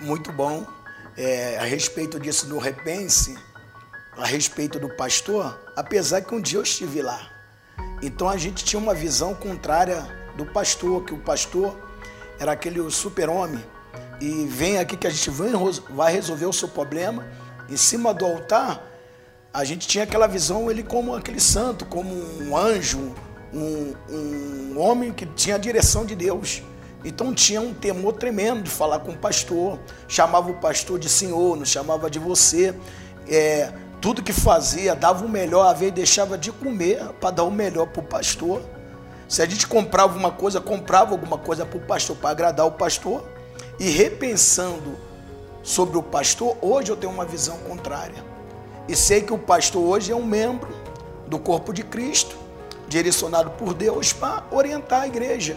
muito bom. É, a respeito disso do repense, a respeito do pastor, apesar que um dia eu estive lá. Então a gente tinha uma visão contrária do pastor, que o pastor era aquele super-homem e vem aqui que a gente vai resolver o seu problema. Em cima do altar, a gente tinha aquela visão, ele como aquele santo, como um anjo, um, um homem que tinha a direção de Deus. Então tinha um temor tremendo de falar com o pastor, chamava o pastor de senhor, não chamava de você. É, tudo que fazia, dava o melhor, a vez deixava de comer para dar o melhor para o pastor. Se a gente comprava uma coisa, comprava alguma coisa para o pastor, para agradar o pastor. E repensando sobre o pastor, hoje eu tenho uma visão contrária. E sei que o pastor hoje é um membro do corpo de Cristo, direcionado por Deus para orientar a igreja.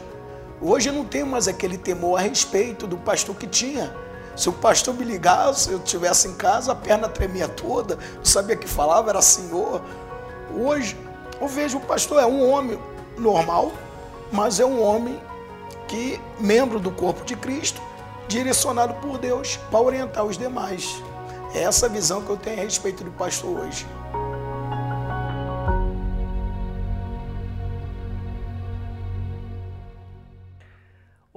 Hoje eu não tenho mais aquele temor a respeito do pastor que tinha. Se o pastor me ligasse, eu estivesse em casa, a perna tremia toda, não sabia que falava, era Senhor. Hoje eu vejo o pastor é um homem normal, mas é um homem que membro do corpo de Cristo, direcionado por Deus para orientar os demais. É essa visão que eu tenho a respeito do pastor hoje.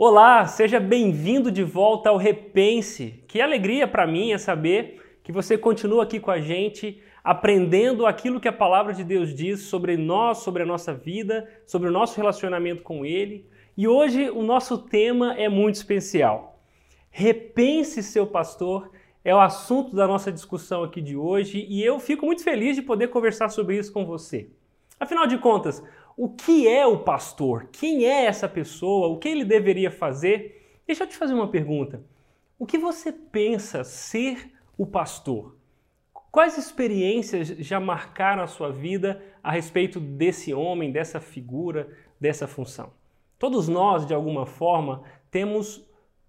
Olá, seja bem-vindo de volta ao Repense. Que alegria para mim é saber que você continua aqui com a gente, aprendendo aquilo que a palavra de Deus diz sobre nós, sobre a nossa vida, sobre o nosso relacionamento com Ele. E hoje o nosso tema é muito especial. Repense seu pastor é o assunto da nossa discussão aqui de hoje e eu fico muito feliz de poder conversar sobre isso com você. Afinal de contas, o que é o pastor? Quem é essa pessoa? O que ele deveria fazer? Deixa eu te fazer uma pergunta. O que você pensa ser o pastor? Quais experiências já marcaram a sua vida a respeito desse homem, dessa figura, dessa função? Todos nós, de alguma forma, temos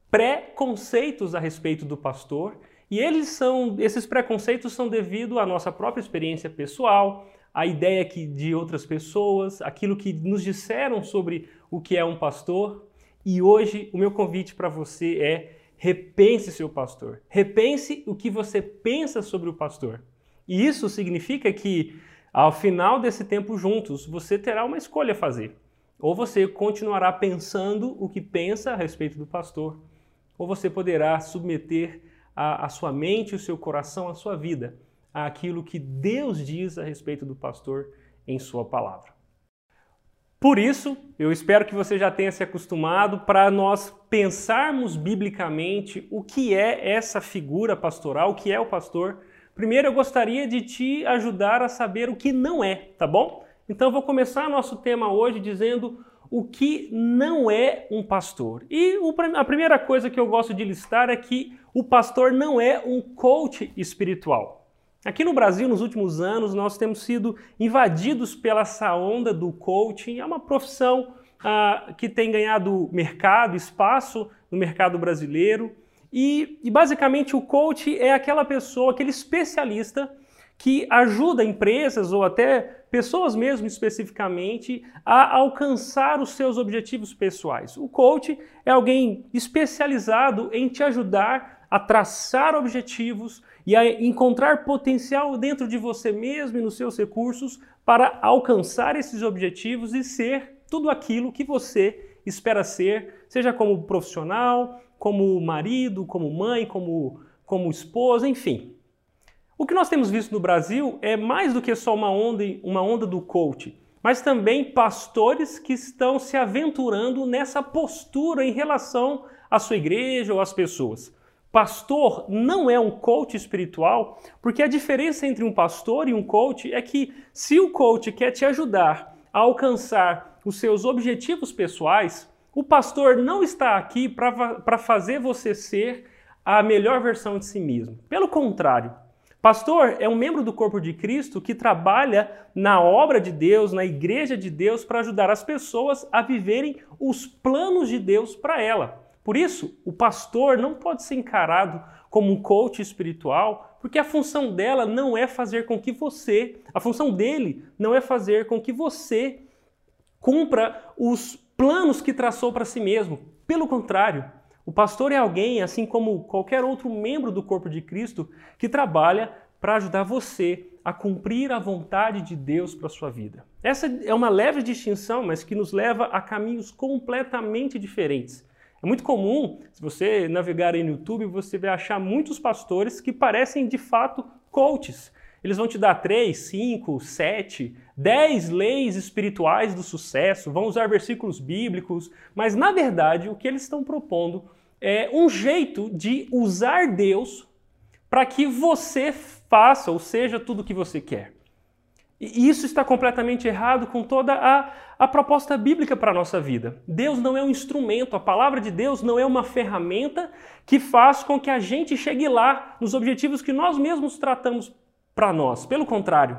preconceitos a respeito do pastor e eles são, esses preconceitos são devido à nossa própria experiência pessoal, a ideia que, de outras pessoas, aquilo que nos disseram sobre o que é um pastor. E hoje o meu convite para você é repense seu pastor. Repense o que você pensa sobre o pastor. E isso significa que ao final desse tempo juntos, você terá uma escolha a fazer. Ou você continuará pensando o que pensa a respeito do pastor, ou você poderá submeter a, a sua mente, o seu coração, a sua vida àquilo que Deus diz a respeito do pastor em Sua palavra. Por isso, eu espero que você já tenha se acostumado para nós pensarmos biblicamente o que é essa figura pastoral, o que é o pastor. Primeiro, eu gostaria de te ajudar a saber o que não é, tá bom? Então, vou começar nosso tema hoje dizendo o que não é um pastor. E a primeira coisa que eu gosto de listar é que o pastor não é um coach espiritual. Aqui no Brasil, nos últimos anos, nós temos sido invadidos pela essa onda do coaching. É uma profissão ah, que tem ganhado mercado, espaço no mercado brasileiro. E, e basicamente o coach é aquela pessoa, aquele especialista que ajuda empresas ou até pessoas mesmo especificamente a alcançar os seus objetivos pessoais. O coach é alguém especializado em te ajudar a traçar objetivos e a encontrar potencial dentro de você mesmo e nos seus recursos para alcançar esses objetivos e ser tudo aquilo que você espera ser, seja como profissional, como marido, como mãe, como, como esposa, enfim. O que nós temos visto no Brasil é mais do que só uma onda, uma onda do coach, mas também pastores que estão se aventurando nessa postura em relação à sua igreja ou às pessoas. Pastor não é um coach espiritual, porque a diferença entre um pastor e um coach é que se o coach quer te ajudar a alcançar os seus objetivos pessoais, o pastor não está aqui para fazer você ser a melhor versão de si mesmo. Pelo contrário, pastor é um membro do corpo de Cristo que trabalha na obra de Deus, na igreja de Deus, para ajudar as pessoas a viverem os planos de Deus para ela. Por isso, o pastor não pode ser encarado como um coach espiritual, porque a função dela não é fazer com que você, a função dele não é fazer com que você cumpra os planos que traçou para si mesmo. Pelo contrário, O pastor é alguém, assim como qualquer outro membro do corpo de Cristo, que trabalha para ajudar você a cumprir a vontade de Deus para sua vida. Essa é uma leve distinção, mas que nos leva a caminhos completamente diferentes. É muito comum, se você navegar aí no YouTube, você vai achar muitos pastores que parecem de fato coaches. Eles vão te dar três, cinco, sete, dez leis espirituais do sucesso, vão usar versículos bíblicos, mas na verdade o que eles estão propondo é um jeito de usar Deus para que você faça ou seja tudo o que você quer. E isso está completamente errado com toda a, a proposta bíblica para a nossa vida. Deus não é um instrumento, a palavra de Deus não é uma ferramenta que faz com que a gente chegue lá nos objetivos que nós mesmos tratamos para nós. Pelo contrário,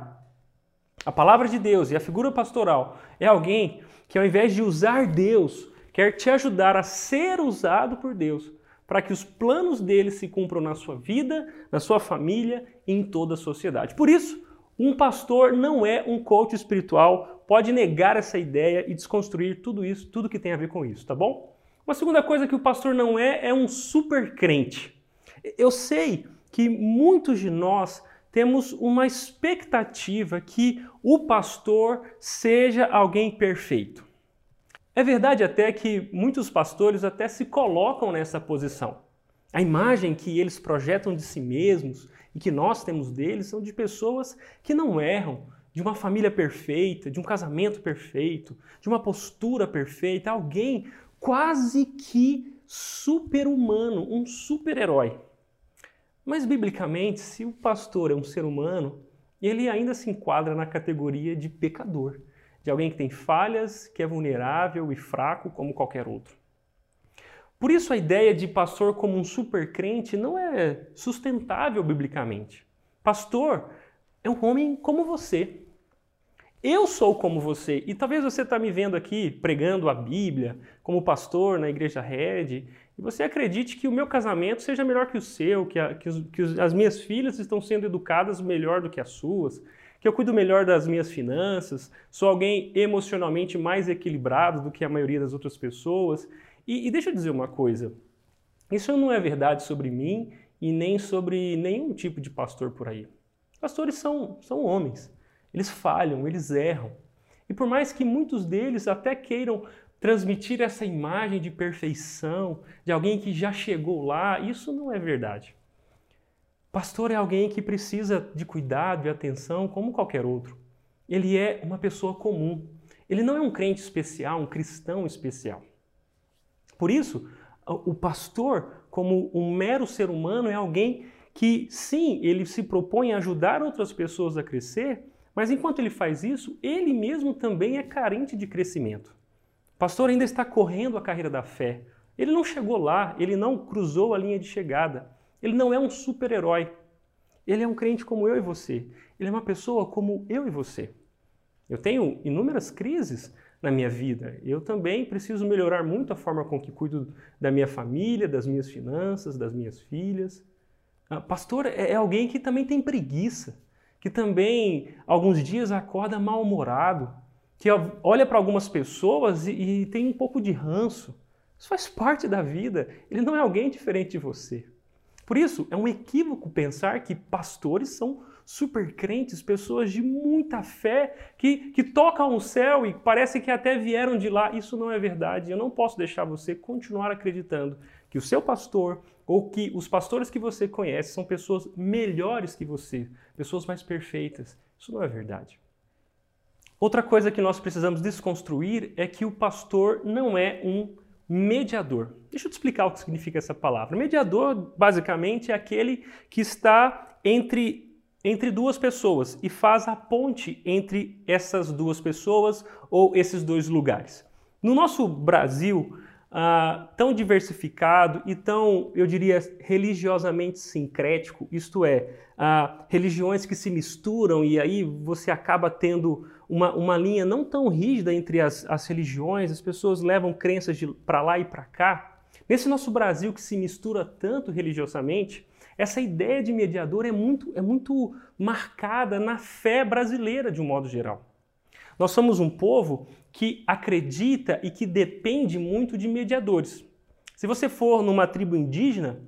a palavra de Deus e a figura pastoral é alguém que, ao invés de usar Deus, quer te ajudar a ser usado por Deus para que os planos dele se cumpram na sua vida, na sua família e em toda a sociedade. Por isso, um pastor não é um coach espiritual, pode negar essa ideia e desconstruir tudo isso, tudo que tem a ver com isso, tá bom? Uma segunda coisa que o pastor não é é um super crente. Eu sei que muitos de nós temos uma expectativa que o pastor seja alguém perfeito. É verdade até que muitos pastores até se colocam nessa posição. A imagem que eles projetam de si mesmos e que nós temos deles são de pessoas que não erram, de uma família perfeita, de um casamento perfeito, de uma postura perfeita, alguém quase que super-humano, um super-herói. Mas, biblicamente, se o pastor é um ser humano, ele ainda se enquadra na categoria de pecador, de alguém que tem falhas, que é vulnerável e fraco como qualquer outro. Por isso, a ideia de pastor como um super crente não é sustentável biblicamente. Pastor é um homem como você. Eu sou como você. E talvez você está me vendo aqui pregando a Bíblia como pastor na igreja Red e você acredite que o meu casamento seja melhor que o seu, que, a, que, os, que as minhas filhas estão sendo educadas melhor do que as suas, que eu cuido melhor das minhas finanças, sou alguém emocionalmente mais equilibrado do que a maioria das outras pessoas. E, e deixa eu dizer uma coisa: isso não é verdade sobre mim e nem sobre nenhum tipo de pastor por aí. Pastores são, são homens, eles falham, eles erram. E por mais que muitos deles até queiram transmitir essa imagem de perfeição, de alguém que já chegou lá, isso não é verdade. Pastor é alguém que precisa de cuidado e atenção como qualquer outro. Ele é uma pessoa comum. Ele não é um crente especial, um cristão especial. Por isso, o pastor, como um mero ser humano, é alguém que, sim, ele se propõe a ajudar outras pessoas a crescer, mas enquanto ele faz isso, ele mesmo também é carente de crescimento. O pastor ainda está correndo a carreira da fé. Ele não chegou lá, ele não cruzou a linha de chegada. Ele não é um super-herói. Ele é um crente como eu e você. Ele é uma pessoa como eu e você. Eu tenho inúmeras crises na minha vida. Eu também preciso melhorar muito a forma com que cuido da minha família, das minhas finanças, das minhas filhas. Ah, pastor é, é alguém que também tem preguiça, que também alguns dias acorda mal-humorado, que olha para algumas pessoas e, e tem um pouco de ranço. Isso faz parte da vida. Ele não é alguém diferente de você. Por isso, é um equívoco pensar que pastores são super crentes, pessoas de muita fé, que, que tocam o céu e parece que até vieram de lá. Isso não é verdade. Eu não posso deixar você continuar acreditando que o seu pastor ou que os pastores que você conhece são pessoas melhores que você, pessoas mais perfeitas. Isso não é verdade. Outra coisa que nós precisamos desconstruir é que o pastor não é um mediador. Deixa eu te explicar o que significa essa palavra. Mediador, basicamente, é aquele que está entre, entre duas pessoas e faz a ponte entre essas duas pessoas ou esses dois lugares. No nosso Brasil, ah, tão diversificado e tão, eu diria, religiosamente sincrético, isto é, ah, religiões que se misturam e aí você acaba tendo uma, uma linha não tão rígida entre as, as religiões, as pessoas levam crenças para lá e para cá. Nesse nosso Brasil que se mistura tanto religiosamente, essa ideia de mediador é muito, é muito marcada na fé brasileira de um modo geral. Nós somos um povo que acredita e que depende muito de mediadores. Se você for numa tribo indígena,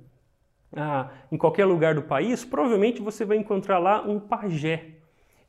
ah, em qualquer lugar do país, provavelmente você vai encontrar lá um pajé.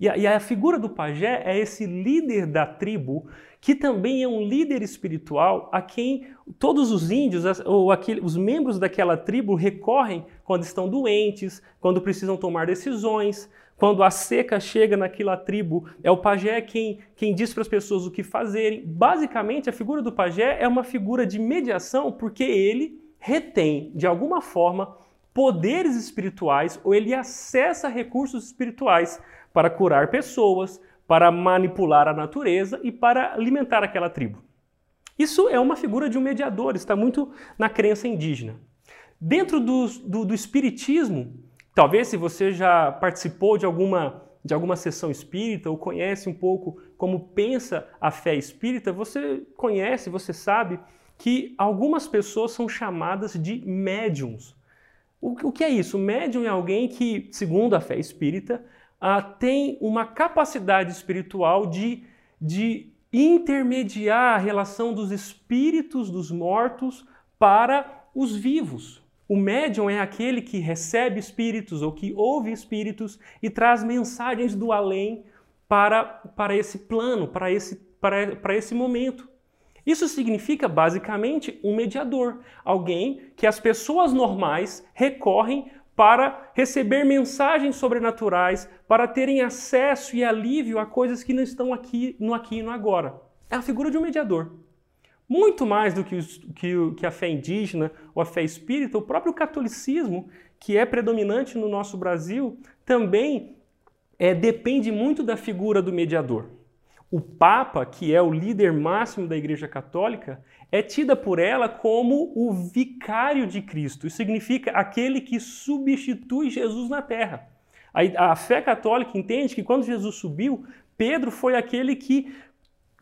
E a, e a, figura do pajé é esse líder da tribo, que também é um líder espiritual a quem todos os índios ou aquele, os membros daquela tribo recorrem quando estão doentes, quando precisam tomar decisões, quando a seca chega naquela tribo. É o pajé quem, quem diz para as pessoas o que fazerem. Basicamente, a figura do pajé é uma figura de mediação porque ele retém, de alguma forma, poderes espirituais ou ele acessa recursos espirituais para curar pessoas, para manipular a natureza e para alimentar aquela tribo. Isso é uma figura de um mediador, está muito na crença indígena. Dentro do, do, do espiritismo, talvez se você já participou de alguma de alguma sessão espírita ou conhece um pouco como pensa a fé espírita, você conhece, você sabe que algumas pessoas são chamadas de médiums. O, o que é isso? Médium é alguém que, segundo a fé espírita, ah, tem uma capacidade espiritual de, de intermediar a relação dos espíritos dos mortos para os vivos. O médium é aquele que recebe espíritos ou que ouve espíritos e traz mensagens do além para, para esse plano, para esse, para, para esse momento. Isso significa basicamente um mediador, alguém que as pessoas normais recorrem para receber mensagens sobrenaturais, para terem acesso e alívio a coisas que não estão aqui no aqui e no agora. É a figura de um mediador. Muito mais do que, os, que, que a fé indígena ou a fé espírita, o próprio catolicismo, que é predominante no nosso Brasil, também é, depende muito da figura do mediador. O Papa, que é o líder máximo da Igreja Católica, é tida por ela como o vicário de Cristo. Isso significa aquele que substitui Jesus na terra. A, a fé católica entende que quando Jesus subiu, Pedro foi aquele que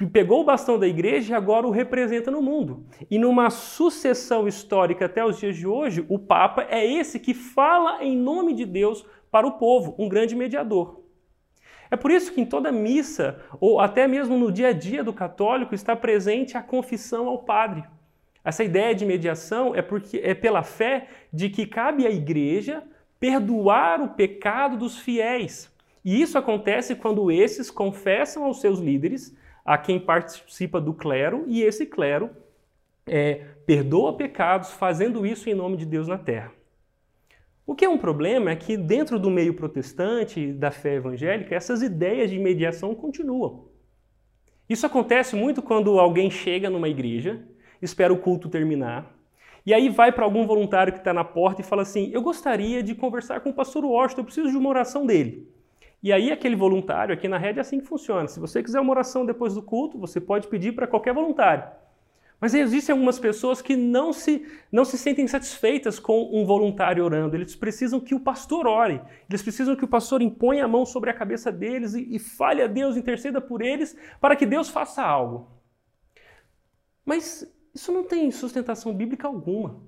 pegou o bastão da igreja e agora o representa no mundo. E numa sucessão histórica até os dias de hoje, o Papa é esse que fala em nome de Deus para o povo, um grande mediador. É por isso que em toda missa, ou até mesmo no dia a dia do católico, está presente a confissão ao padre. Essa ideia de mediação é porque é pela fé de que cabe à igreja perdoar o pecado dos fiéis. E isso acontece quando esses confessam aos seus líderes, a quem participa do clero, e esse clero é, perdoa pecados, fazendo isso em nome de Deus na terra. O que é um problema é que, dentro do meio protestante da fé evangélica, essas ideias de mediação continuam. Isso acontece muito quando alguém chega numa igreja, espera o culto terminar, e aí vai para algum voluntário que está na porta e fala assim: Eu gostaria de conversar com o pastor Washington, eu preciso de uma oração dele. E aí, aquele voluntário, aqui na rede, é assim que funciona. Se você quiser uma oração depois do culto, você pode pedir para qualquer voluntário. Mas existem algumas pessoas que não se, não se sentem satisfeitas com um voluntário orando. Eles precisam que o pastor ore. Eles precisam que o pastor imponha a mão sobre a cabeça deles e, e fale a Deus, interceda por eles, para que Deus faça algo. Mas isso não tem sustentação bíblica alguma.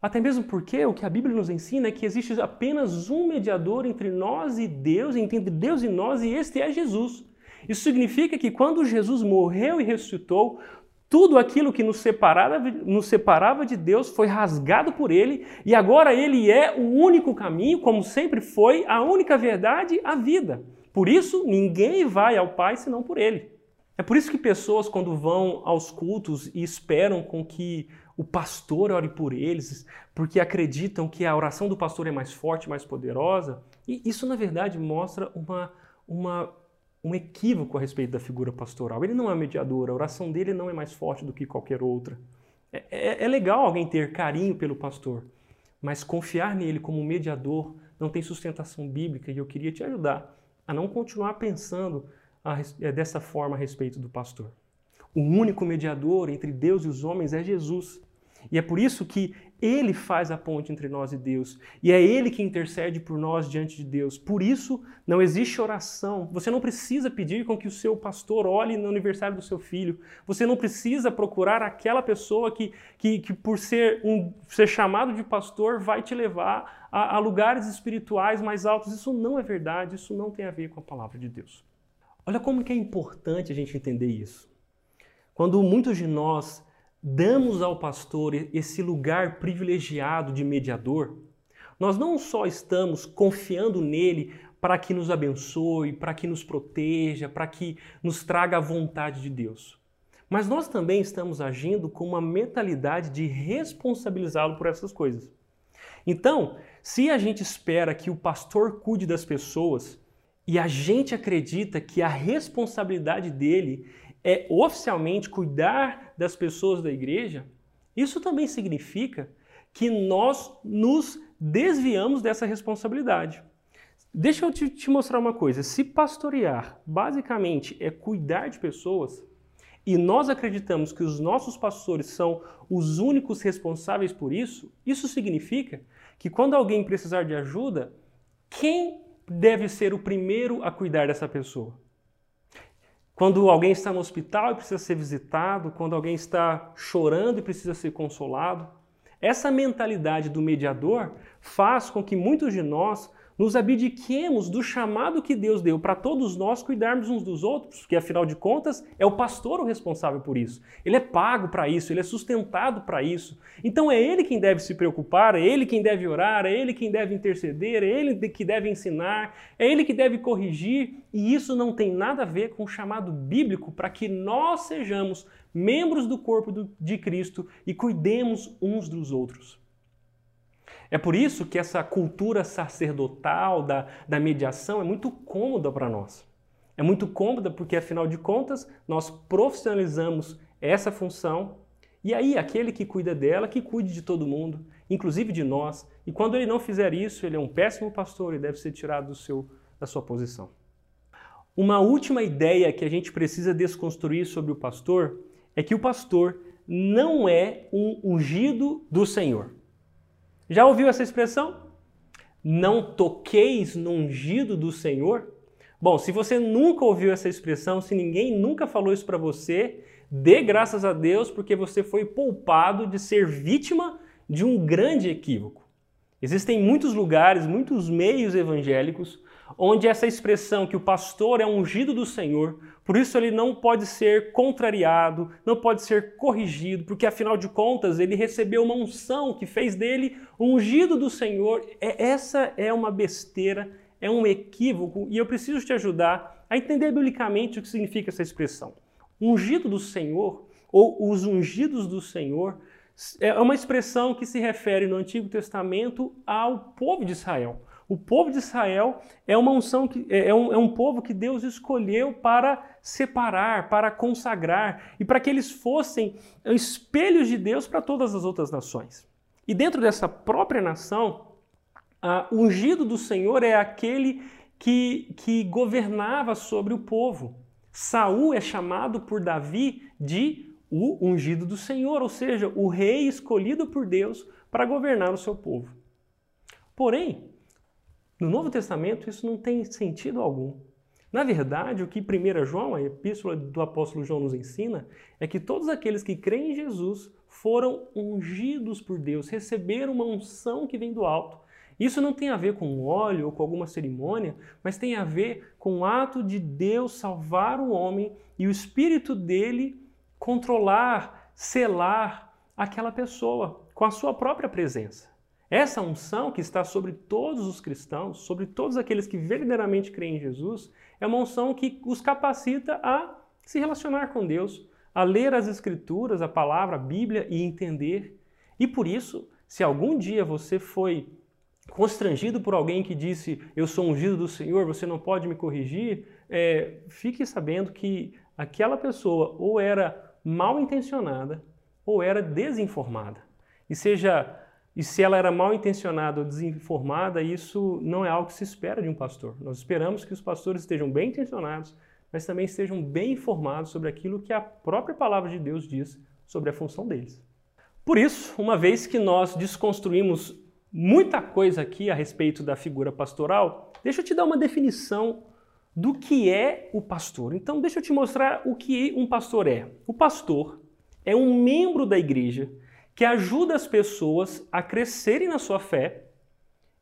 Até mesmo porque o que a Bíblia nos ensina é que existe apenas um mediador entre nós e Deus, entre Deus e nós, e este é Jesus. Isso significa que quando Jesus morreu e ressuscitou, tudo aquilo que nos separava, nos separava de Deus foi rasgado por Ele e agora Ele é o único caminho, como sempre foi, a única verdade, a vida. Por isso, ninguém vai ao Pai senão por Ele. É por isso que pessoas, quando vão aos cultos e esperam com que o pastor ore por eles, porque acreditam que a oração do pastor é mais forte, mais poderosa, e isso na verdade mostra uma, uma um equívoco a respeito da figura pastoral. Ele não é mediador, a oração dele não é mais forte do que qualquer outra. É, é, é legal alguém ter carinho pelo pastor, mas confiar nele como mediador não tem sustentação bíblica e eu queria te ajudar a não continuar pensando a, é, dessa forma a respeito do pastor. O único mediador entre Deus e os homens é Jesus. E é por isso que ele faz a ponte entre nós e Deus. E é ele que intercede por nós diante de Deus. Por isso, não existe oração. Você não precisa pedir com que o seu pastor olhe no aniversário do seu filho. Você não precisa procurar aquela pessoa que, que, que por ser, um, ser chamado de pastor, vai te levar a, a lugares espirituais mais altos. Isso não é verdade. Isso não tem a ver com a palavra de Deus. Olha como que é importante a gente entender isso. Quando muitos de nós damos ao pastor esse lugar privilegiado de mediador, nós não só estamos confiando nele para que nos abençoe, para que nos proteja, para que nos traga a vontade de Deus. Mas nós também estamos agindo com uma mentalidade de responsabilizá-lo por essas coisas. Então, se a gente espera que o pastor cuide das pessoas e a gente acredita que a responsabilidade dele é oficialmente cuidar das pessoas da igreja, isso também significa que nós nos desviamos dessa responsabilidade. Deixa eu te, te, mostrar uma coisa. Se pastorear basicamente é cuidar de pessoas, e nós acreditamos que os nossos pastores são os únicos responsáveis por isso, isso significa que quando alguém precisar de ajuda, quem deve ser o primeiro a cuidar dessa pessoa? Quando alguém está no hospital e precisa ser visitado, quando alguém está chorando e precisa ser consolado. Essa mentalidade do mediador faz com que muitos de nós nos abdiquemos do chamado que Deus deu para todos nós cuidarmos uns dos outros, porque afinal de contas é o pastor o responsável por isso. Ele é pago para isso, ele é sustentado para isso. Então é ele quem deve se preocupar, é ele quem deve orar, é ele quem deve interceder, é ele que deve ensinar, é ele que deve corrigir, e isso não tem nada a ver com o chamado bíblico para que nós sejamos membros do corpo de Cristo e cuidemos uns dos outros. É por isso que essa cultura sacerdotal da, da mediação é muito cômoda para nós. É muito cômoda porque, afinal de contas, nós profissionalizamos essa função e aí aquele que cuida dela, que cuide de todo mundo, inclusive de nós. E quando ele não fizer isso, ele é um péssimo pastor e deve ser tirado do seu, da sua posição. Uma última ideia que a gente precisa desconstruir sobre o pastor é que o pastor não é um ungido do Senhor. Já ouviu essa expressão? Não toqueis no ungido do Senhor? Bom, se você nunca ouviu essa expressão, se ninguém nunca falou isso para você, dê graças a Deus porque você foi poupado de ser vítima de um grande equívoco. Existem muitos lugares, muitos meios evangélicos onde essa expressão que o pastor é ungido do Senhor, por isso ele não pode ser contrariado, não pode ser corrigido, porque afinal de contas ele recebeu uma unção que fez dele ungido do Senhor. É, essa é uma besteira, é um equívoco e eu preciso te ajudar a entender biblicamente o que significa essa expressão. Ungido do Senhor ou os ungidos do Senhor é uma expressão que se refere no Antigo Testamento ao povo de Israel. O povo de Israel é uma unção que é, é um, é um povo que Deus escolheu para separar, para consagrar e para que eles fossem espelhos de Deus para todas as outras nações. E dentro dessa própria nação, o ungido do Senhor é aquele que, que governava sobre o povo. Saul é chamado por Davi de o ungido do Senhor, ou seja, o rei escolhido por Deus para governar o seu povo. Porém, no Novo Testamento, isso não tem sentido algum. Na verdade, o que 1 João, a epístola do apóstolo João, nos ensina é que todos aqueles que creem em Jesus foram ungidos por Deus, receberam uma unção que vem do alto. Isso não tem a ver com óleo ou com alguma cerimônia, mas tem a ver com o ato de Deus salvar o homem e o espírito dele controlar, selar aquela pessoa com a sua própria presença. Essa unção que está sobre todos os cristãos, sobre todos aqueles que verdadeiramente creem em Jesus, é uma unção que os capacita a se relacionar com Deus, a ler as Escrituras, a palavra, a Bíblia e entender. E por isso, se algum dia você foi constrangido por alguém que disse eu sou ungido do Senhor, você não pode me corrigir, é, fique sabendo que aquela pessoa ou era mal intencionada ou era desinformada. E seja e se ela era mal intencionada ou desinformada, isso não é algo que se espera de um pastor. Nós esperamos que os pastores estejam bem intencionados, mas também estejam bem informados sobre aquilo que a própria palavra de Deus diz sobre a função deles. Por isso, uma vez que nós desconstruímos muita coisa aqui a respeito da figura pastoral, deixa eu te dar uma definição do que é o pastor. Então, deixa eu te mostrar o que um pastor é. O pastor é um membro da igreja que ajuda as pessoas a crescerem na sua fé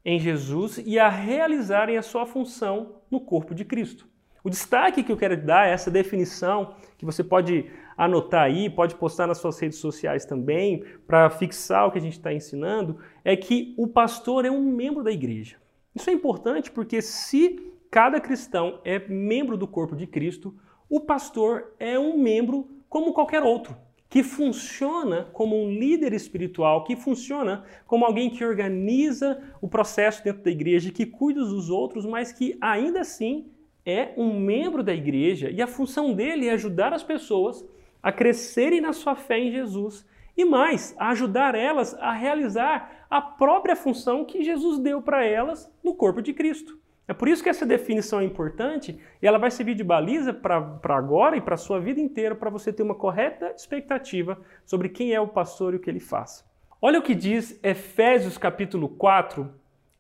em Jesus e a realizarem a sua função no corpo de Cristo. O destaque que eu quero dar é essa definição que você pode anotar aí, pode postar nas suas redes sociais também, para fixar o que a gente está ensinando, é que o pastor é um membro da igreja. Isso é importante porque se cada cristão é membro do corpo de Cristo, o pastor é um membro como qualquer outro que funciona como um líder espiritual, que funciona como alguém que organiza o processo dentro da igreja, que cuida dos outros, mas que ainda assim é um membro da igreja e a função dele é ajudar as pessoas a crescerem na sua fé em Jesus e mais, a ajudar elas a realizar a própria função que Jesus deu para elas no corpo de Cristo. É por isso que essa definição é importante e ela vai servir de baliza para agora e para a sua vida inteira para você ter uma correta expectativa sobre quem é o pastor e o que ele faz. Olha o que diz Efésios capítulo 4,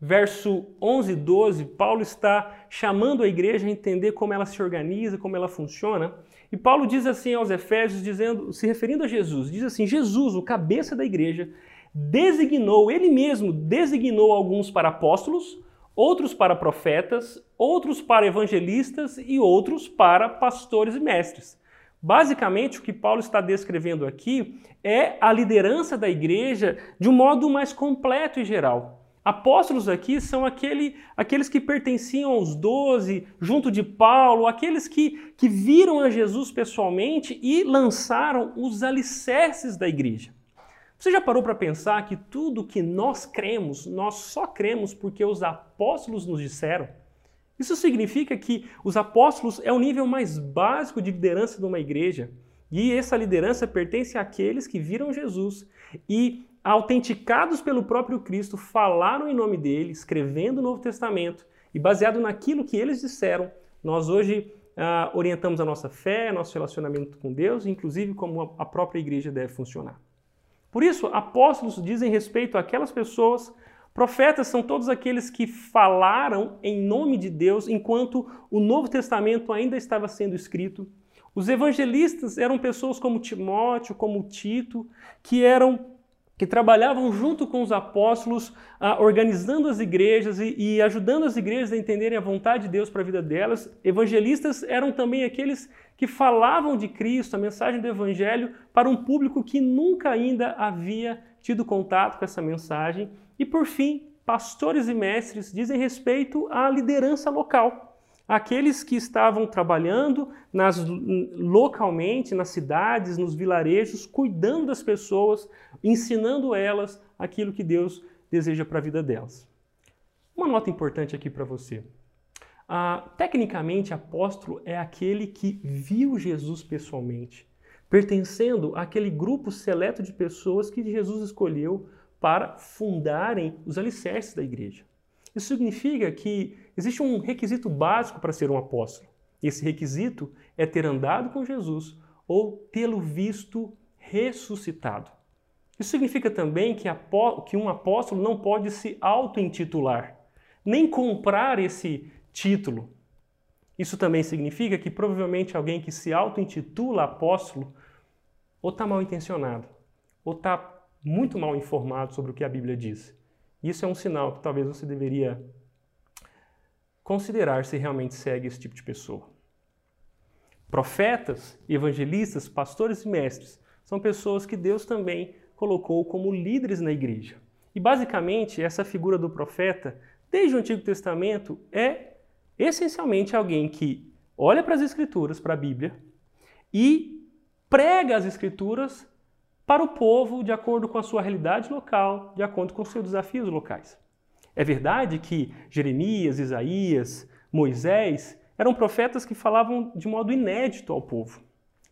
verso 11 e 12. Paulo está chamando a igreja a entender como ela se organiza, como ela funciona. E Paulo diz assim aos Efésios, dizendo, se referindo a Jesus, diz assim: Jesus, o cabeça da igreja, designou, ele mesmo designou alguns para apóstolos, outros para profetas, outros para evangelistas e outros para pastores e mestres. Basicamente, o que Paulo está descrevendo aqui é a liderança da igreja de um modo mais completo e geral. Apóstolos aqui são aquele, aqueles que pertenciam aos doze, junto de Paulo, aqueles que, que viram a Jesus pessoalmente e lançaram os alicerces da igreja. Você já parou para pensar que tudo que nós cremos, nós só cremos porque os apóstolos nos disseram? Isso significa que os apóstolos é o nível mais básico de liderança de uma igreja. E essa liderança pertence àqueles que viram Jesus e, autenticados pelo próprio Cristo, falaram em nome dele, escrevendo o Novo Testamento. E baseado naquilo que eles disseram, nós hoje ah, orientamos a nossa fé, nosso relacionamento com Deus, inclusive como a própria igreja deve funcionar. Por isso, apóstolos dizem respeito àquelas pessoas, profetas são todos aqueles que falaram em nome de Deus enquanto o Novo Testamento ainda estava sendo escrito. Os evangelistas eram pessoas como Timóteo, como Tito, que eram que trabalhavam junto com os apóstolos, ah, organizando as igrejas e, e, ajudando as igrejas a entenderem a vontade de Deus para a vida delas. Evangelistas eram também aqueles que falavam de Cristo, a mensagem do Evangelho, para um público que nunca ainda havia tido contato com essa mensagem. E por fim, pastores e mestres dizem respeito à liderança local aqueles que estavam trabalhando nas, localmente, nas cidades, nos vilarejos, cuidando das pessoas, ensinando elas aquilo que Deus deseja para a vida delas. Uma nota importante aqui para você. Ah, tecnicamente, apóstolo é aquele que viu Jesus pessoalmente, pertencendo àquele grupo seleto de pessoas que Jesus escolheu para fundarem os alicerces da igreja. Isso significa que existe um requisito básico para ser um apóstolo. Esse requisito é ter andado com Jesus ou tê-lo visto ressuscitado. Isso significa também que, um apóstolo não pode se auto-intitular, nem comprar esse título. Isso também significa que provavelmente alguém que se auto-intitula apóstolo ou está mal intencionado, ou está muito mal informado sobre o que a Bíblia diz. Isso é um sinal que talvez você deveria considerar se realmente segue esse tipo de pessoa. Profetas, evangelistas, pastores e mestres são pessoas que Deus também colocou como líderes na igreja. E basicamente, essa figura do profeta, desde o Antigo Testamento, é essencialmente alguém que olha para as Escrituras, para a Bíblia, e prega as Escrituras para o povo de acordo com a sua realidade local, de acordo com os seus desafios locais. É verdade que Jeremias, Isaías, Moisés eram profetas que falavam de modo inédito ao povo.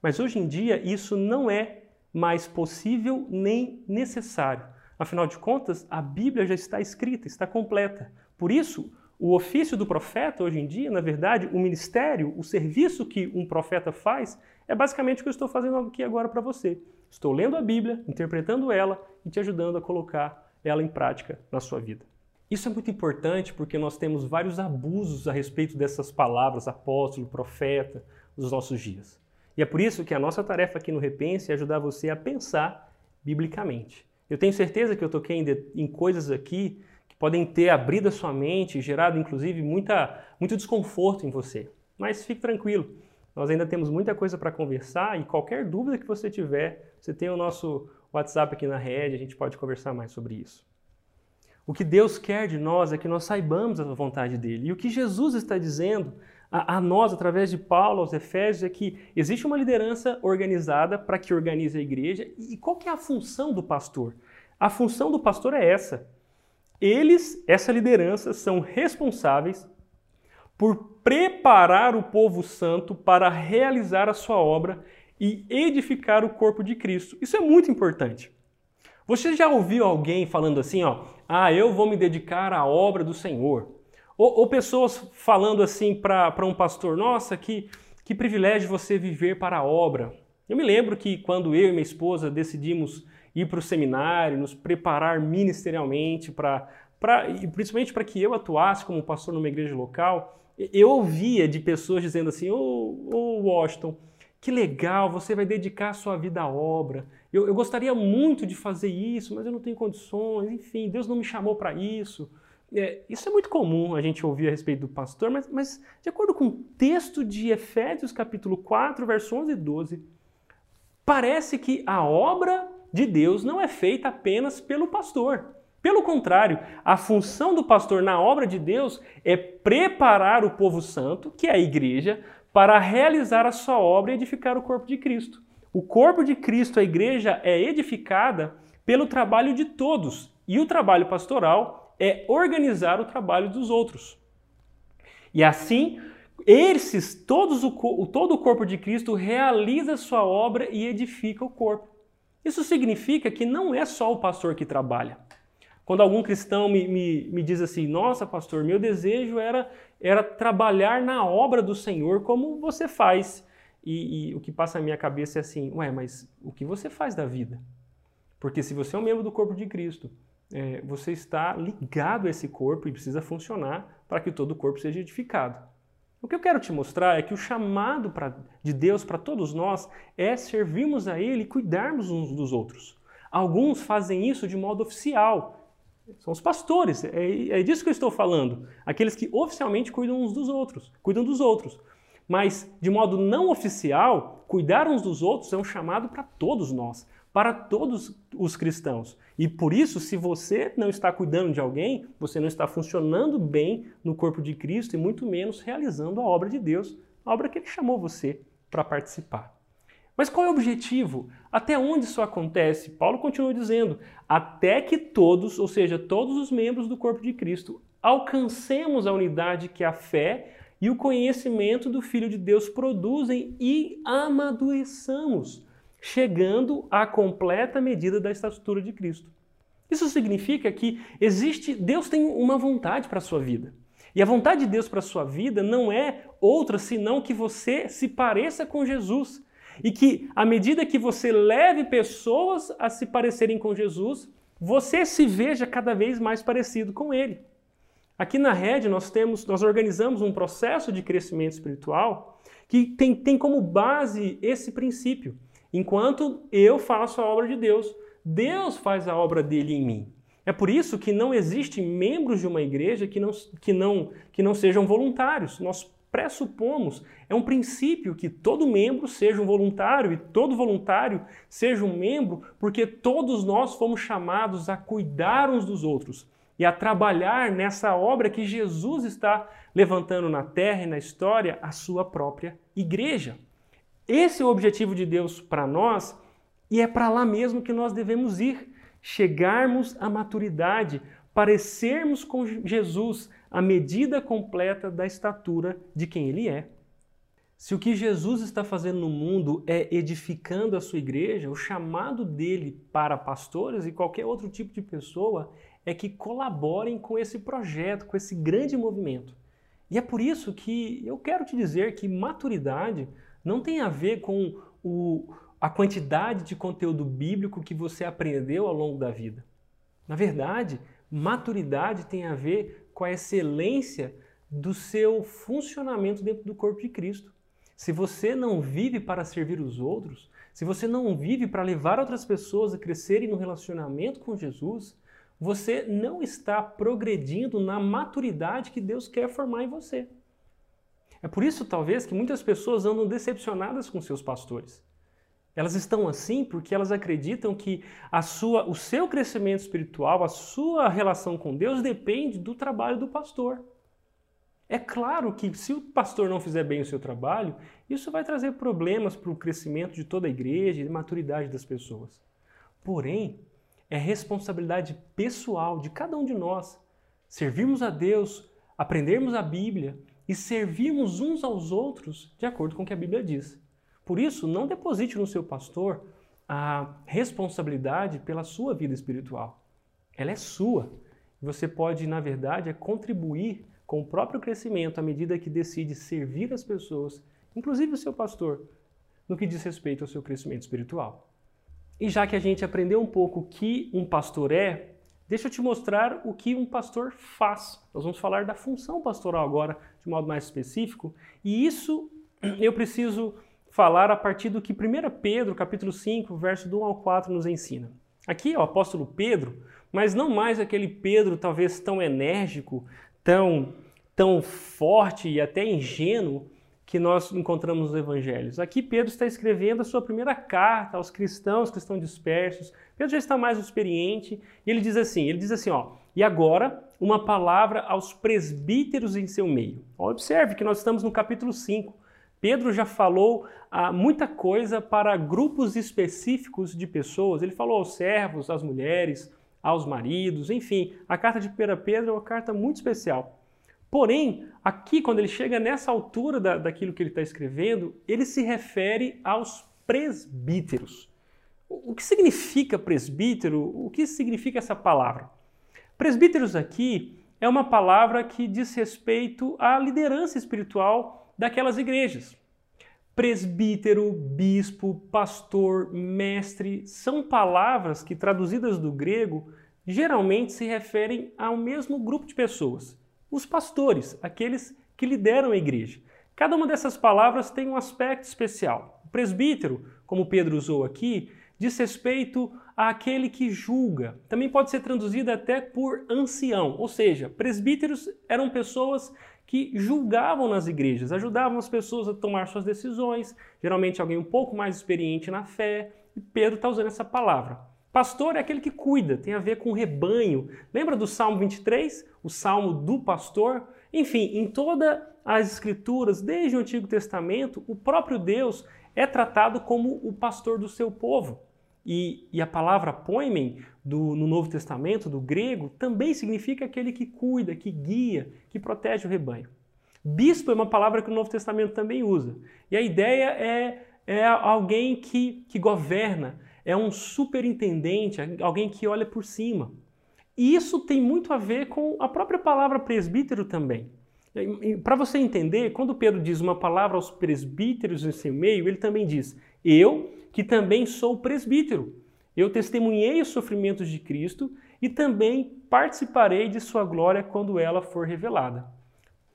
Mas hoje em dia isso não é mais possível nem necessário. Afinal de contas, a Bíblia já está escrita, está completa. Por isso, o ofício do profeta hoje em dia, na verdade, o ministério, o serviço que um profeta faz, é basicamente o que eu estou fazendo aqui agora para você. Estou lendo a Bíblia, interpretando ela e te ajudando a colocar ela em prática na sua vida. Isso é muito importante porque nós temos vários abusos a respeito dessas palavras, apóstolo, profeta, nos nossos dias. E é por isso que a nossa tarefa aqui no Repense é ajudar você a pensar biblicamente. Eu tenho certeza que eu toquei em, em coisas aqui que podem ter abrido a sua mente, gerado inclusive muita, muito desconforto em você. Mas fique tranquilo, Nós ainda temos muita coisa para conversar e qualquer dúvida que você tiver, você tem o nosso WhatsApp aqui na rede, a gente pode conversar mais sobre isso. O que Deus quer de nós é que nós saibamos a vontade dele. E o que Jesus está dizendo a, a nós, através de Paulo aos Efésios, é que existe uma liderança organizada para que organize a igreja. E qual que é a função do pastor? A função do pastor é essa. Eles, essa liderança, são responsáveis por preparar o povo santo para realizar a sua obra e edificar o corpo de Cristo. Isso é muito importante. Você já ouviu alguém falando assim, ó, ah, eu vou me dedicar à obra do Senhor? Ou, ou pessoas falando assim para um pastor, nossa, que, que privilégio você viver para a obra. Eu me lembro que quando eu e minha esposa decidimos ir para o seminário, nos preparar ministerialmente para, e principalmente para que eu atuasse como pastor numa igreja local, eu ouvia de pessoas dizendo assim, ô oh, oh, Washington, que legal, você vai dedicar a sua vida à obra. Eu, eu gostaria muito de fazer isso, mas eu não tenho condições. Enfim, Deus não me chamou para isso. É, isso é muito comum a gente ouvir a respeito do pastor, mas, mas de acordo com o texto de Efésios capítulo 4, verso 11 e 12, parece que a obra de Deus não é feita apenas pelo pastor. Pelo contrário, a função do pastor na obra de Deus é preparar o povo santo, que é a igreja, para realizar a sua obra e edificar o corpo de Cristo. O corpo de Cristo, a igreja, é edificada pelo trabalho de todos, e o trabalho pastoral é organizar o trabalho dos outros. E assim, esses, todos o, todo o corpo de Cristo realiza sua obra e edifica o corpo. Isso significa que não é só o pastor que trabalha. Quando algum cristão me, me, me diz assim, nossa pastor, meu desejo era, era trabalhar na obra do Senhor como você faz. E, e, o que passa na minha cabeça é assim, ué, mas o que você faz da vida? Porque se você é um membro do corpo de Cristo, é, você está ligado a esse corpo e precisa funcionar para que todo o corpo seja edificado. O que eu quero te mostrar é que o chamado pra, de Deus para todos nós é servirmos a Ele e cuidarmos uns dos outros. Alguns fazem isso de modo oficial, são os pastores, é, é disso que eu estou falando. Aqueles que oficialmente cuidam uns dos outros, cuidam dos outros. Mas, de modo não oficial, cuidar uns dos outros é um chamado para todos nós, para todos os cristãos. E por isso, se você não está cuidando de alguém, você não está funcionando bem no corpo de Cristo e muito menos realizando a obra de Deus, a obra que Ele chamou você para participar. Mas qual é o objetivo? Até onde isso acontece? Paulo continua dizendo: até que todos, ou seja, todos os membros do corpo de Cristo, alcancemos a unidade que a fé e o conhecimento do Filho de Deus produzem e amadureçamos, chegando à completa medida da estatura de Cristo. Isso significa que existe, Deus tem uma vontade para a sua vida. E a vontade de Deus para a sua vida não é outra senão que você se pareça com Jesus e que, à medida que você leve pessoas a se parecerem com Jesus, você se veja cada vez mais parecido com Ele. Aqui na rede nós temos, nós organizamos um processo de crescimento espiritual que tem, tem como base esse princípio. Enquanto eu faço a obra de Deus, Deus faz a obra dele em mim. É por isso que não existe membros de uma igreja que não, que não, que não sejam voluntários. Nós pressupomos, é um princípio que todo membro seja um voluntário e todo voluntário seja um membro, porque todos nós fomos chamados a cuidar uns dos outros e a trabalhar nessa obra que Jesus está levantando na terra e na história, a sua própria igreja. Esse é o objetivo de Deus para nós e é para lá mesmo que nós devemos ir, chegarmos à maturidade, parecermos com Jesus, a medida completa da estatura de quem ele é. Se o que Jesus está fazendo no mundo é edificando a sua igreja, o chamado dele para pastores e qualquer outro tipo de pessoa é que colaborem com esse projeto, com esse grande movimento. E é por isso que eu quero te dizer que maturidade não tem a ver com o, a quantidade de conteúdo bíblico que você aprendeu ao longo da vida. Na verdade, maturidade tem a ver com a excelência do seu funcionamento dentro do corpo de Cristo. Se você não vive para servir os outros, se você não vive para levar outras pessoas a crescerem no relacionamento com Jesus, você não está progredindo na maturidade que Deus quer formar em você. É por isso, talvez, que muitas pessoas andam decepcionadas com seus pastores. Elas estão assim porque elas acreditam que a sua, o seu crescimento espiritual, a sua relação com Deus depende do trabalho do pastor. É claro que se o pastor não fizer bem o seu trabalho, isso vai trazer problemas para o crescimento de toda a igreja e maturidade das pessoas. Porém, é responsabilidade pessoal de cada um de nós servirmos a Deus, aprendermos a Bíblia e servirmos uns aos outros de acordo com o que a Bíblia diz. Por isso, não deposite no seu pastor a responsabilidade pela sua vida espiritual. Ela é sua. Você pode, na verdade, é contribuir com o próprio crescimento à medida que decide servir as pessoas, inclusive o seu pastor, no que diz respeito ao seu crescimento espiritual. E já que a gente aprendeu um pouco o que um pastor é, deixa eu te mostrar o que um pastor faz. Nós vamos falar da função pastoral agora, de modo mais específico, e isso eu preciso falar a partir do que 1 Pedro, capítulo 5, verso do 1 ao 4 nos ensina. Aqui é o apóstolo Pedro, mas não mais aquele Pedro talvez tão enérgico, tão, tão forte e até ingênuo que nós encontramos nos evangelhos. Aqui Pedro está escrevendo a sua primeira carta aos cristãos que estão dispersos. Pedro já está mais experiente e ele diz assim, ele diz assim, ó, e agora uma palavra aos presbíteros em seu meio. Observe que nós estamos no capítulo 5. Pedro já falou ah, muita coisa para grupos específicos de pessoas. Ele falou aos servos, às mulheres, aos maridos, enfim. A carta de 1 Pedro é uma carta muito especial. Porém, aqui, quando ele chega nessa altura da, daquilo que ele está escrevendo, ele se refere aos presbíteros. O, o que significa presbítero? O que significa essa palavra? Presbíteros aqui é uma palavra que diz respeito à liderança espiritual daquelas igrejas. Presbítero, bispo, pastor, mestre são palavras que, traduzidas do grego, geralmente se referem ao mesmo grupo de pessoas. Os pastores, aqueles que lideram a igreja. Cada uma dessas palavras tem um aspecto especial. O presbítero, como Pedro usou aqui, diz respeito àquele que julga. Também pode ser traduzido até por ancião, ou seja, presbíteros eram pessoas que julgavam nas igrejas, ajudavam as pessoas a tomar suas decisões, geralmente alguém um pouco mais experiente na fé, e Pedro está usando essa palavra. Pastor é aquele que cuida, tem a ver com rebanho. Lembra do Salmo 23, o salmo do pastor? Enfim, em todas as escrituras, desde o Antigo Testamento, o próprio Deus é tratado como o pastor do seu povo. E, e a palavra poimen do, no Novo Testamento, do grego, também significa aquele que cuida, que guia, que protege o rebanho. Bispo é uma palavra que o Novo Testamento também usa. E a ideia é, é alguém que, que governa, é um superintendente, alguém que olha por cima. E isso tem muito a ver com a própria palavra presbítero também. Para você entender, quando Pedro diz uma palavra aos presbíteros em seu meio, ele também diz: Eu, que também sou presbítero. Eu testemunhei os sofrimentos de Cristo e também participarei de sua glória quando ela for revelada.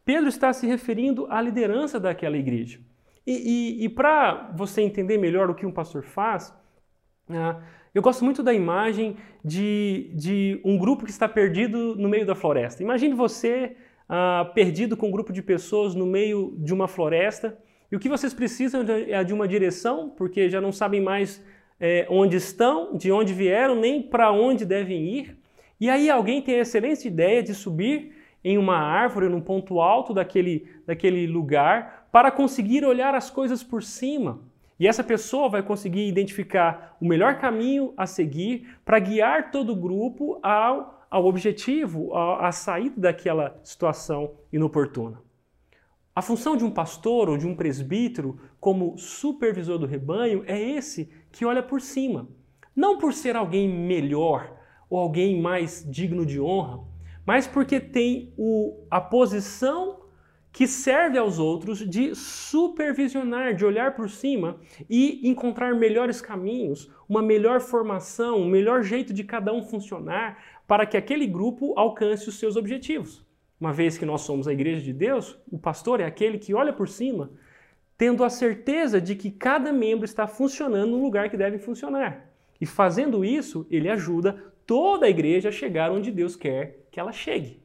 Pedro está se referindo à liderança daquela igreja. E, e, e para você entender melhor o que um pastor faz, uh, eu gosto muito da imagem de, de, um grupo que está perdido no meio da floresta. Imagine você uh, perdido com um grupo de pessoas no meio de uma floresta e o que vocês precisam é de uma direção, porque já não sabem mais é, onde estão, de onde vieram, nem para onde devem ir. E aí alguém tem a excelente ideia de subir em uma árvore, num ponto alto daquele, daquele lugar, para conseguir olhar as coisas por cima. E essa pessoa vai conseguir identificar o melhor caminho a seguir para guiar todo o grupo ao, ao objetivo, à saída daquela situação inoportuna. A função de um pastor ou de um presbítero, como supervisor do rebanho, é esse que olha por cima. Não por ser alguém melhor ou alguém mais digno de honra, mas porque tem o, a posição que serve aos outros de supervisionar, de olhar por cima e encontrar melhores caminhos, uma melhor formação, um melhor jeito de cada um funcionar para que aquele grupo alcance os seus objetivos. Uma vez que nós somos a igreja de Deus, o pastor é aquele que olha por cima tendo a certeza de que cada membro está funcionando no lugar que deve funcionar. E fazendo isso, ele ajuda toda a igreja a chegar onde Deus quer que ela chegue.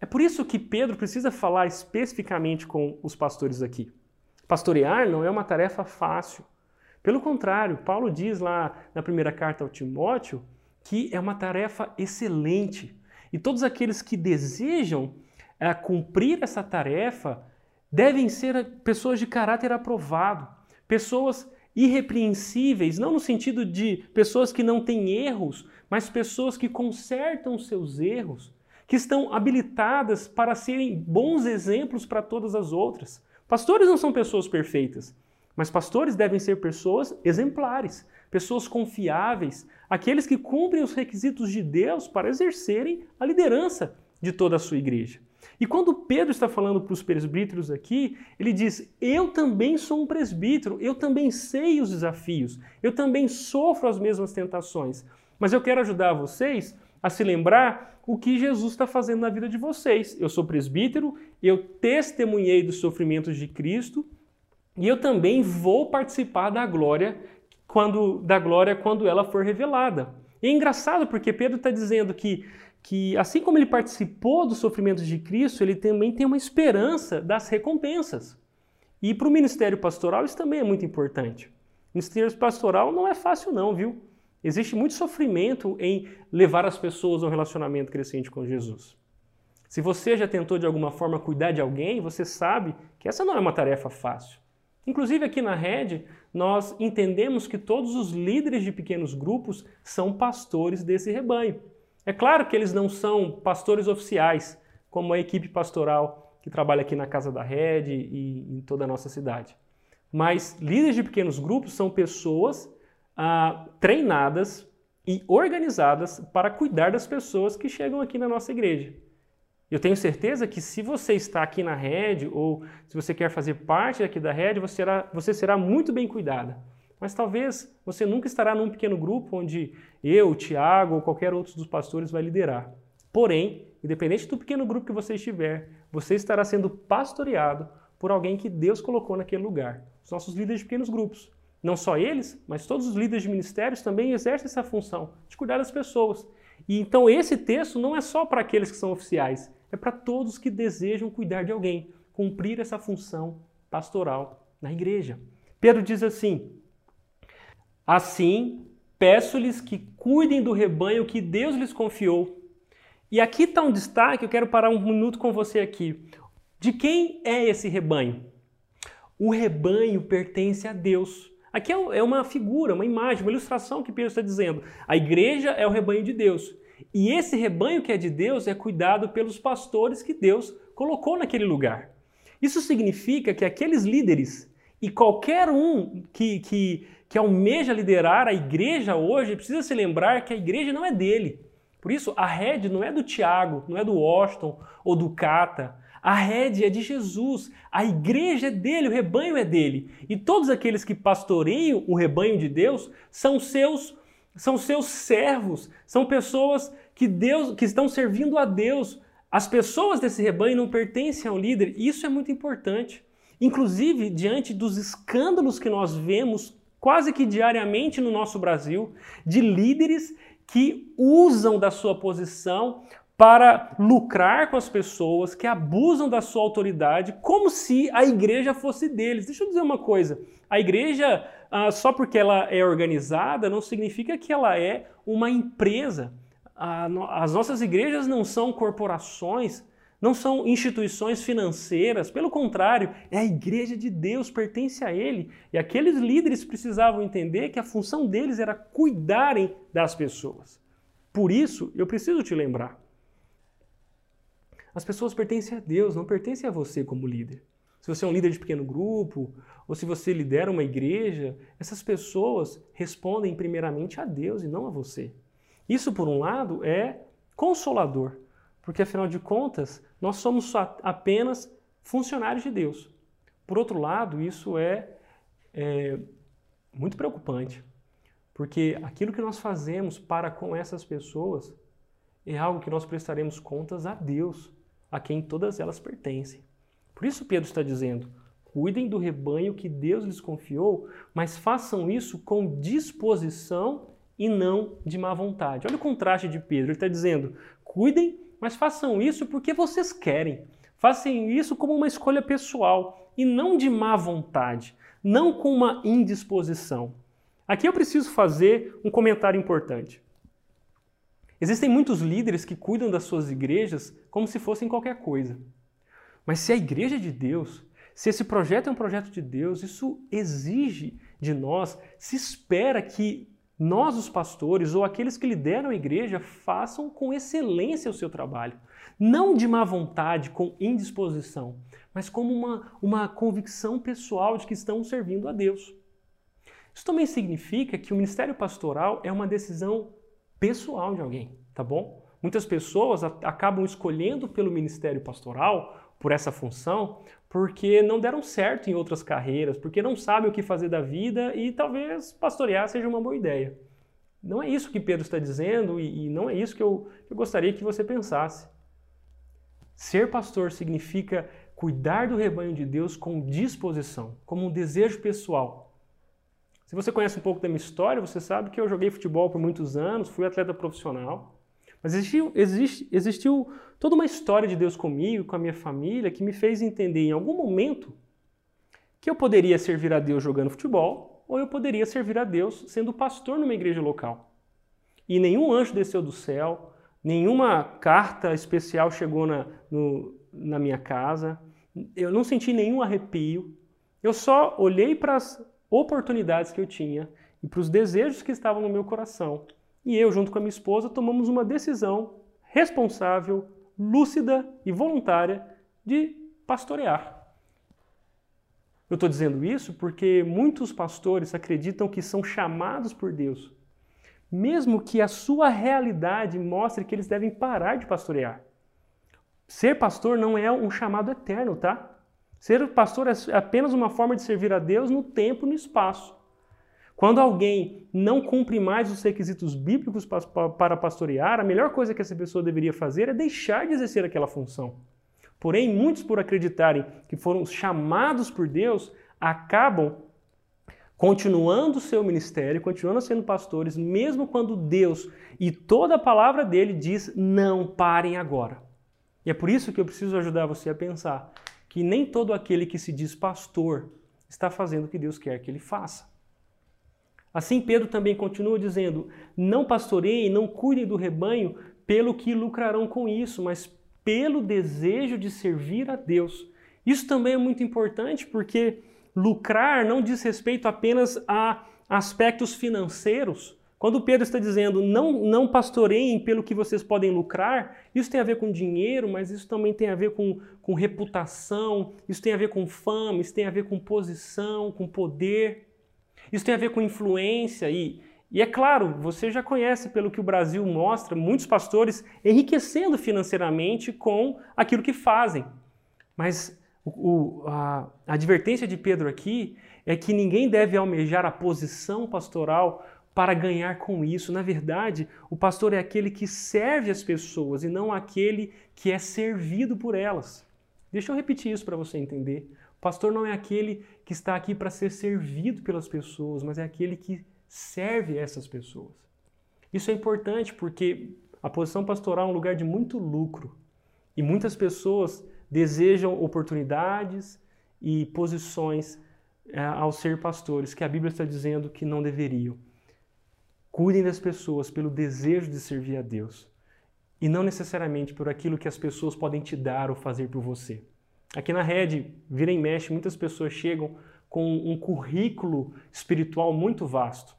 É por isso que Pedro precisa falar especificamente com os pastores aqui. Pastorear não é uma tarefa fácil. Pelo contrário, Paulo diz lá na primeira carta ao Timóteo que é uma tarefa excelente. E todos aqueles que desejam é, cumprir essa tarefa devem ser pessoas de caráter aprovado, pessoas irrepreensíveis, não no sentido de pessoas que não têm erros, mas pessoas que consertam seus erros, que estão habilitadas para serem bons exemplos para todas as outras. Pastores não são pessoas perfeitas, mas pastores devem ser pessoas exemplares, pessoas confiáveis, aqueles que cumprem os requisitos de Deus para exercerem a liderança de toda a sua igreja. E quando Pedro está falando para os presbíteros aqui, ele diz: Eu também sou um presbítero, eu também sei os desafios, eu também sofro as mesmas tentações, mas eu quero ajudar vocês a se lembrar o que Jesus está fazendo na vida de vocês. Eu sou presbítero, eu testemunhei dos sofrimentos de Cristo e eu também vou participar da glória quando da glória quando ela for revelada. E é engraçado porque Pedro está dizendo que que assim como ele participou dos sofrimentos de Cristo, ele também tem uma esperança das recompensas. E para o ministério pastoral isso também é muito importante. Ministério pastoral não é fácil não, viu? Existe muito sofrimento em levar as pessoas a um relacionamento crescente com Jesus. Se você já tentou de alguma forma cuidar de alguém, você sabe que essa não é uma tarefa fácil. Inclusive aqui na Rede, nós entendemos que todos os líderes de pequenos grupos são pastores desse rebanho. É claro que eles não são pastores oficiais, como a equipe pastoral que trabalha aqui na Casa da Rede e em toda a nossa cidade. Mas líderes de pequenos grupos são pessoas ah, treinadas e organizadas para cuidar das pessoas que chegam aqui na nossa igreja. Eu tenho certeza que se você está aqui na rede ou se você quer fazer parte aqui da rede, você será, você será muito bem cuidada. Mas talvez você nunca estará num pequeno grupo onde eu, Tiago ou qualquer outro dos pastores vai liderar. Porém, independente do pequeno grupo que você estiver, você estará sendo pastoreado por alguém que Deus colocou naquele lugar. Os nossos líderes de pequenos grupos. Não só eles, mas todos os líderes de ministérios também exercem essa função de cuidar das pessoas. E então esse texto não é só para aqueles que são oficiais, é para todos que desejam cuidar de alguém, cumprir essa função pastoral na igreja. Pedro diz assim: Assim, peço-lhes que cuidem do rebanho que Deus lhes confiou. E aqui está um destaque, eu quero parar um minuto com você aqui. De quem é esse rebanho? O rebanho pertence a Deus. Aqui é, é uma figura, uma imagem, uma ilustração que Pedro está dizendo. A igreja é o rebanho de Deus. E esse rebanho que é de Deus é cuidado pelos pastores que Deus colocou naquele lugar. Isso significa que aqueles líderes e qualquer um que, que, que almeja liderar a igreja hoje precisa se lembrar que a igreja não é dele. Por isso, a rede não é do Tiago, não é do Washington ou do Cata. A rede é de Jesus, a igreja é dele, o rebanho é dele. E todos aqueles que pastoreiam o rebanho de Deus são seus são seus servos, são pessoas que Deus que estão servindo a Deus. As pessoas desse rebanho não pertencem ao líder, e isso é muito importante. Inclusive, diante dos escândalos que nós vemos quase que diariamente no nosso Brasil, de líderes que usam da sua posição para lucrar com as pessoas, que abusam da sua autoridade, como se a igreja fosse deles. Deixa eu dizer uma coisa: a igreja, ah, só porque ela é organizada, não significa que ela é uma empresa. As nossas igrejas não são corporações, não são instituições financeiras, pelo contrário, é a igreja de Deus, pertence a Ele. E aqueles líderes precisavam entender que a função deles era cuidarem das pessoas. Por isso, eu preciso te lembrar: as pessoas pertencem a Deus, não pertencem a você como líder. Se você é um líder de pequeno grupo, ou se você lidera uma igreja, essas pessoas respondem primeiramente a Deus e não a você. Isso, por um lado, é consolador, porque afinal de contas, nós somos apenas funcionários de Deus. Por outro lado, isso é, é muito preocupante, porque aquilo que nós fazemos para com essas pessoas é algo que nós prestaremos contas a Deus a quem todas elas pertencem. Por isso Pedro está dizendo: cuidem do rebanho que Deus lhes confiou, mas façam isso com disposição e não de má vontade. Olha o contraste de Pedro. Ele está dizendo: cuidem mas façam isso porque vocês querem. Façam isso como uma escolha pessoal e não de má vontade, não com uma indisposição. Aqui eu preciso fazer um comentário importante. Existem muitos líderes que cuidam das suas igrejas como se fossem qualquer coisa. Mas se a igreja é de Deus, se esse projeto é um projeto de Deus, isso exige de nós, se espera que nós, os pastores, ou aqueles que lideram a igreja, façam com excelência o seu trabalho. Não de má vontade, com indisposição, mas como uma, uma convicção pessoal de que estão servindo a Deus. Isso também significa que o ministério pastoral é uma decisão pessoal de alguém, tá bom? Muitas pessoas acabam escolhendo pelo ministério pastoral, por essa função, porque não deram certo em outras carreiras, porque não sabem o que fazer da vida e talvez pastorear seja uma boa ideia. Não é isso que Pedro está dizendo e, e não é isso que eu, eu gostaria que você pensasse. Ser pastor significa cuidar do rebanho de Deus com disposição, como um desejo pessoal. Se você conhece um pouco da minha história, você sabe que eu joguei futebol por muitos anos, fui atleta profissional. Mas existiu, existe, existiu toda uma história de Deus comigo, com a minha família, que me fez entender em algum momento que eu poderia servir a Deus jogando futebol ou eu poderia servir a Deus sendo pastor numa igreja local. E nenhum anjo desceu do céu, nenhuma carta especial chegou na, no, na minha casa, eu não senti nenhum arrepio, eu só olhei para as oportunidades que eu tinha e para os desejos que estavam no meu coração e eu, junto com a minha esposa, tomamos uma decisão responsável, lúcida e voluntária de pastorear. Eu estou dizendo isso porque muitos pastores acreditam que são chamados por Deus, mesmo que a sua realidade mostre que eles devem parar de pastorear. Ser pastor não é um chamado eterno, tá? Ser pastor é apenas uma forma de servir a Deus no tempo e no espaço. Quando alguém não cumpre mais os requisitos bíblicos para pastorear, a melhor coisa que essa pessoa deveria fazer é deixar de exercer aquela função. Porém, muitos, por acreditarem que foram chamados por Deus, acabam continuando o seu ministério, continuando sendo pastores, mesmo quando Deus e toda a palavra dele diz: não parem agora. E é por isso que eu preciso ajudar você a pensar que nem todo aquele que se diz pastor está fazendo o que Deus quer que ele faça. Assim, Pedro também continua dizendo: Não pastoreiem, não cuidem do rebanho pelo que lucrarão com isso, mas pelo desejo de servir a Deus. Isso também é muito importante porque lucrar não diz respeito apenas a aspectos financeiros. Quando Pedro está dizendo não, não pastoreiem pelo que vocês podem lucrar, isso tem a ver com dinheiro, mas isso também tem a ver com, com reputação, isso tem a ver com fama, isso tem a ver com posição, com poder. Isso tem a ver com influência e, e é claro, você já conhece pelo que o Brasil mostra, muitos pastores enriquecendo financeiramente com aquilo que fazem. Mas o, a, a advertência de Pedro aqui é que ninguém deve almejar a posição pastoral para ganhar com isso. Na verdade, o pastor é aquele que serve as pessoas e não aquele que é servido por elas. Deixa eu repetir isso para você entender pastor não é aquele que está aqui para ser servido pelas pessoas, mas é aquele que serve essas pessoas. Isso é importante porque a posição pastoral é um lugar de muito lucro e muitas pessoas desejam oportunidades e posições é, ao ser pastores que a Bíblia está dizendo que não deveriam. Cuidem das pessoas pelo desejo de servir a Deus e não necessariamente por aquilo que as pessoas podem te dar ou fazer por você. Aqui na rede, vira e mexe, muitas pessoas chegam com um currículo espiritual muito vasto.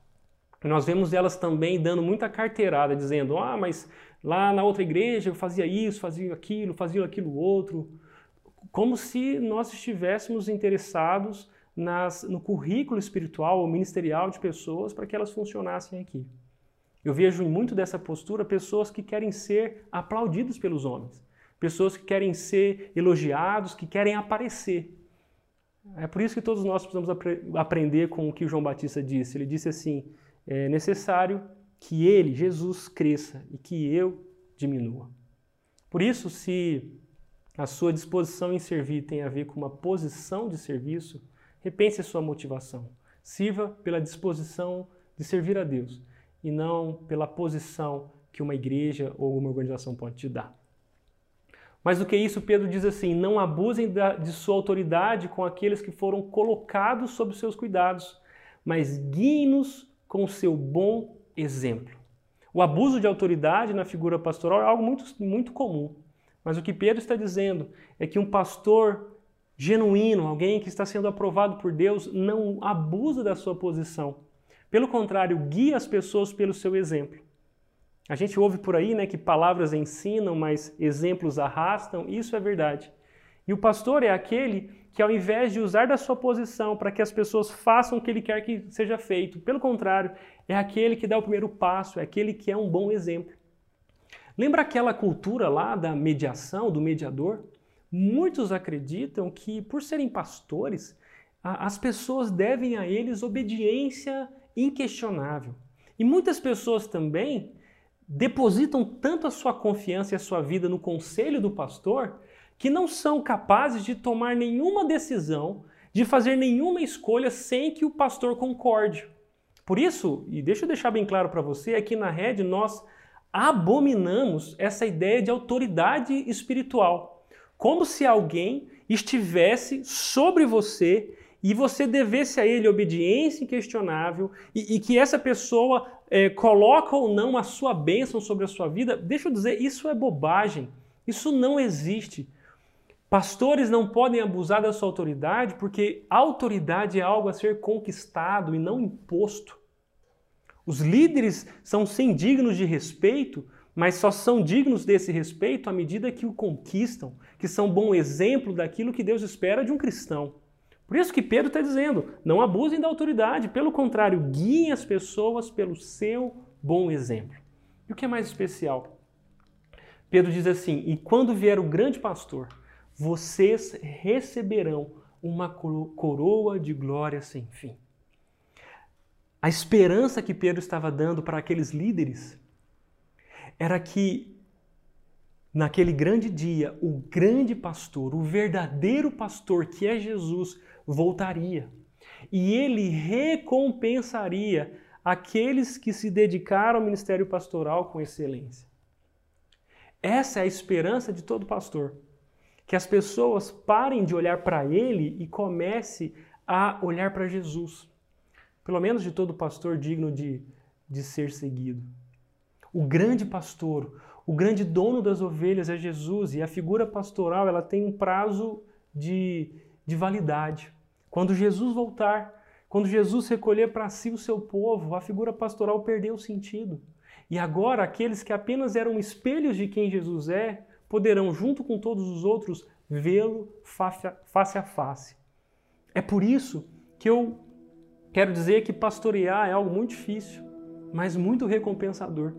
Nós vemos elas também dando muita carteirada, dizendo: ah, mas lá na outra igreja eu fazia isso, fazia aquilo, fazia aquilo outro. Como se nós estivéssemos interessados nas, no currículo espiritual ou ministerial de pessoas para que elas funcionassem aqui. Eu vejo muito dessa postura pessoas que querem ser aplaudidas pelos homens pessoas que querem ser elogiados, que querem aparecer. É por isso que todos nós precisamos apre aprender com o que o João Batista disse. Ele disse assim: é necessário que ele, Jesus, cresça e que eu diminua. Por isso, se a sua disposição em servir tem a ver com uma posição de serviço, repense a sua motivação. Sirva pela disposição de servir a Deus e não pela posição que uma igreja ou uma organização pode te dar. Mais do que isso, Pedro diz assim: não abusem de sua autoridade com aqueles que foram colocados sob seus cuidados, mas guiem-nos com o seu bom exemplo. O abuso de autoridade na figura pastoral é algo muito, muito comum. Mas o que Pedro está dizendo é que um pastor genuíno, alguém que está sendo aprovado por Deus, não abusa da sua posição. Pelo contrário, guia as pessoas pelo seu exemplo. A gente ouve por aí né, que palavras ensinam, mas exemplos arrastam, isso é verdade. E o pastor é aquele que, ao invés de usar da sua posição para que as pessoas façam o que ele quer que seja feito, pelo contrário, é aquele que dá o primeiro passo, é aquele que é um bom exemplo. Lembra aquela cultura lá da mediação, do mediador? Muitos acreditam que, por serem pastores, as pessoas devem a eles obediência inquestionável. E muitas pessoas também depositam tanto a sua confiança e a sua vida no conselho do pastor que não são capazes de tomar nenhuma decisão, de fazer nenhuma escolha sem que o pastor concorde. Por isso, e deixa eu deixar bem claro para você, aqui na rede nós abominamos essa ideia de autoridade espiritual, como se alguém estivesse sobre você e você devesse a ele obediência inquestionável e, e que essa pessoa é, coloca ou não a sua bênção sobre a sua vida. Deixa eu dizer, isso é bobagem. Isso não existe. Pastores não podem abusar da sua autoridade porque autoridade é algo a ser conquistado e não imposto. Os líderes são sim dignos de respeito, mas só são dignos desse respeito à medida que o conquistam, que são bom exemplo daquilo que Deus espera de um cristão. Por isso que Pedro está dizendo: não abusem da autoridade, pelo contrário, guiem as pessoas pelo seu bom exemplo. E o que é mais especial? Pedro diz assim: e quando vier o grande pastor, vocês receberão uma coroa de glória sem fim. A esperança que Pedro estava dando para aqueles líderes era que naquele grande dia o grande pastor, o verdadeiro pastor que é Jesus, voltaria e ele recompensaria aqueles que se dedicaram ao ministério pastoral com excelência. Essa é a esperança de todo pastor que as pessoas parem de olhar para ele e comece a olhar para Jesus. Pelo menos de todo pastor digno de, de ser seguido. O grande pastor, o grande dono das ovelhas é Jesus e a figura pastoral ela tem um prazo de, de validade. Quando Jesus voltar, quando Jesus recolher para si o seu povo, a figura pastoral perdeu o sentido. E agora aqueles que apenas eram espelhos de quem Jesus é, poderão, junto com todos os outros, vê-lo face a face. É por isso que eu quero dizer que pastorear é algo muito difícil, mas muito recompensador.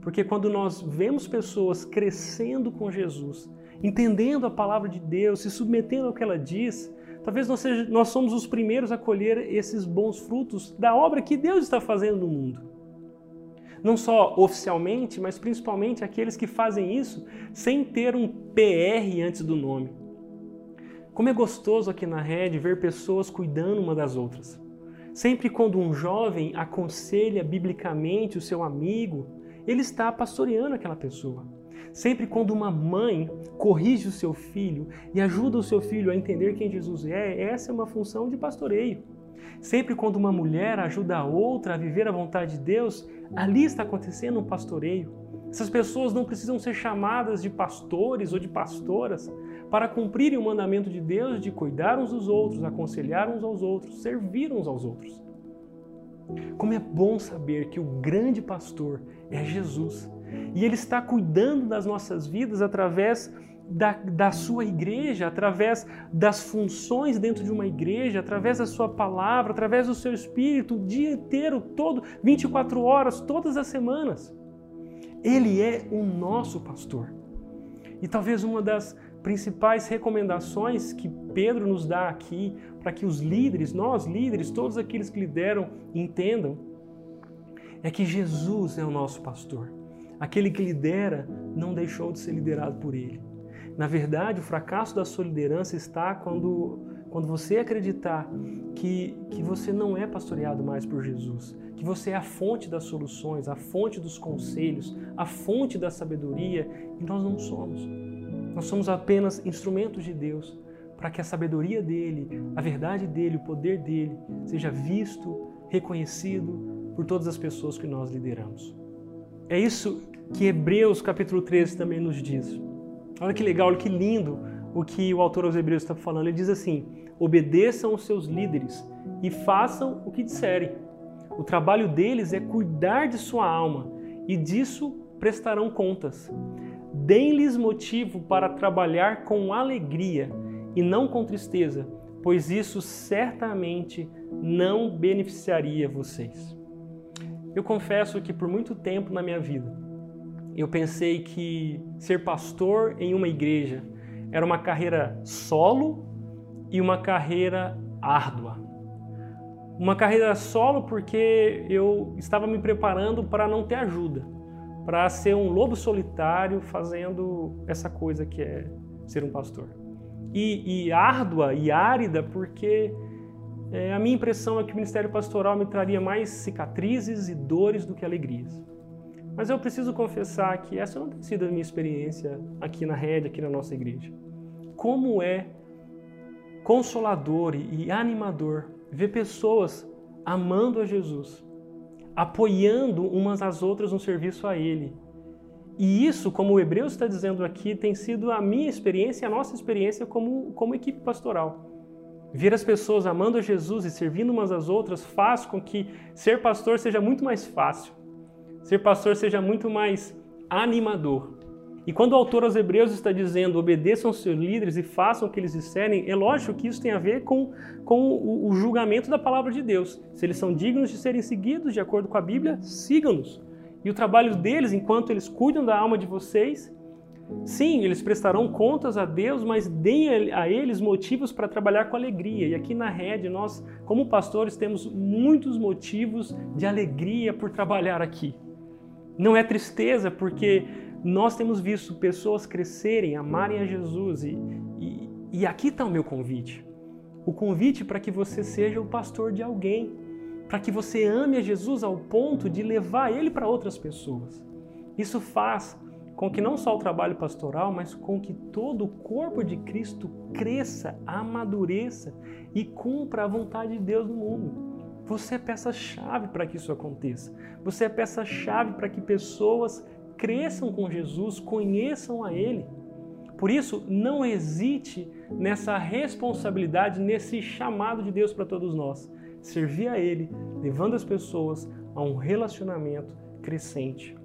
Porque quando nós vemos pessoas crescendo com Jesus, entendendo a palavra de Deus, se submetendo ao que ela diz, talvez nós, seja, nós somos os primeiros a colher esses bons frutos da obra que Deus está fazendo no mundo não só oficialmente, mas principalmente aqueles que fazem isso sem ter um PR antes do nome. Como é gostoso aqui na rede ver pessoas cuidando uma das outras. Sempre quando um jovem aconselha biblicamente o seu amigo, ele está pastoreando aquela pessoa. Sempre quando uma mãe corrige o seu filho e ajuda o seu filho a entender quem Jesus é, essa é uma função de pastoreio. Sempre quando uma mulher ajuda a outra a viver a vontade de Deus, ali está acontecendo um pastoreio. Essas pessoas não precisam ser chamadas de pastores ou de pastoras para cumprirem o mandamento de Deus de cuidar uns dos outros, aconselhar uns aos outros, servir uns aos outros. Como é bom saber que o grande pastor é Jesus e ele está cuidando das nossas vidas através da, da sua igreja, através das funções dentro de uma igreja, através da sua palavra, através do seu espírito, o dia inteiro, todo, 24 horas, todas as semanas. Ele é o nosso pastor. E talvez uma das principais recomendações que Pedro nos dá aqui para que os líderes, nós líderes, todos aqueles que lideram, entendam, é que Jesus é o nosso pastor. Aquele que lidera não deixou de ser liderado por ele. Na verdade, o fracasso da sua liderança está quando, quando você acreditar que, que você não é pastoreado mais por Jesus, que você é a fonte das soluções, a fonte dos conselhos, a fonte da sabedoria, e nós não somos. Nós somos apenas instrumentos de Deus para que a sabedoria dele, a verdade dele, o poder dele seja visto, reconhecido por todas as pessoas que nós lideramos. É isso que Hebreus capítulo 13 também nos diz. Olha que legal, olha que lindo o que o autor aos Hebreus está falando. Ele diz assim: obedeçam os seus líderes e façam o que disserem. O trabalho deles é cuidar de sua alma e disso prestarão contas. Deem-lhes motivo para trabalhar com alegria e não com tristeza, pois isso certamente não beneficiaria vocês. Eu confesso que por muito tempo na minha vida eu pensei que ser pastor em uma igreja era uma carreira solo e uma carreira árdua. Uma carreira solo porque eu estava me preparando para não ter ajuda, para ser um lobo solitário fazendo essa coisa que é ser um pastor. E, e árdua e árida porque é, a minha impressão é que o ministério pastoral me traria mais cicatrizes e dores do que alegrias. Mas eu preciso confessar que essa não tem sido a minha experiência aqui na rede, aqui na nossa igreja. Como é consolador e animador ver pessoas amando a Jesus, apoiando umas às outras no serviço a Ele. E isso, como o Hebreus está dizendo aqui, tem sido a minha experiência, a nossa experiência como, como equipe pastoral. Ver as pessoas amando a Jesus e servindo umas às outras faz com que ser pastor seja muito mais fácil, ser pastor seja muito mais animador. E quando o autor aos Hebreus está dizendo obedeçam aos seus líderes e façam o que eles disserem, é lógico que isso tem a ver com, com o, o julgamento da palavra de Deus. Se eles são dignos de serem seguidos de acordo com a Bíblia, sigam-nos. E o trabalho deles, enquanto eles cuidam da alma de vocês, sim, eles prestarão contas a Deus, mas deem a eles motivos para trabalhar com alegria. E aqui na rede, nós, como pastores, temos muitos motivos de alegria por trabalhar aqui. Não é tristeza, porque nós temos visto pessoas crescerem, amarem a Jesus e, e, e aqui está o meu convite. O convite para que você seja o pastor de alguém, para que você ame a Jesus ao ponto de levar ele para outras pessoas. Isso faz com que não só o trabalho pastoral, mas com que todo o corpo de Cristo cresça, amadureça e cumpra a vontade de Deus no mundo. Você é peça-chave para que isso aconteça. Você é peça-chave para que pessoas cresçam com Jesus, conheçam a Ele. Por isso, não hesite nessa responsabilidade, nesse chamado de Deus para todos nós. Servir a Ele, levando as pessoas a um relacionamento crescente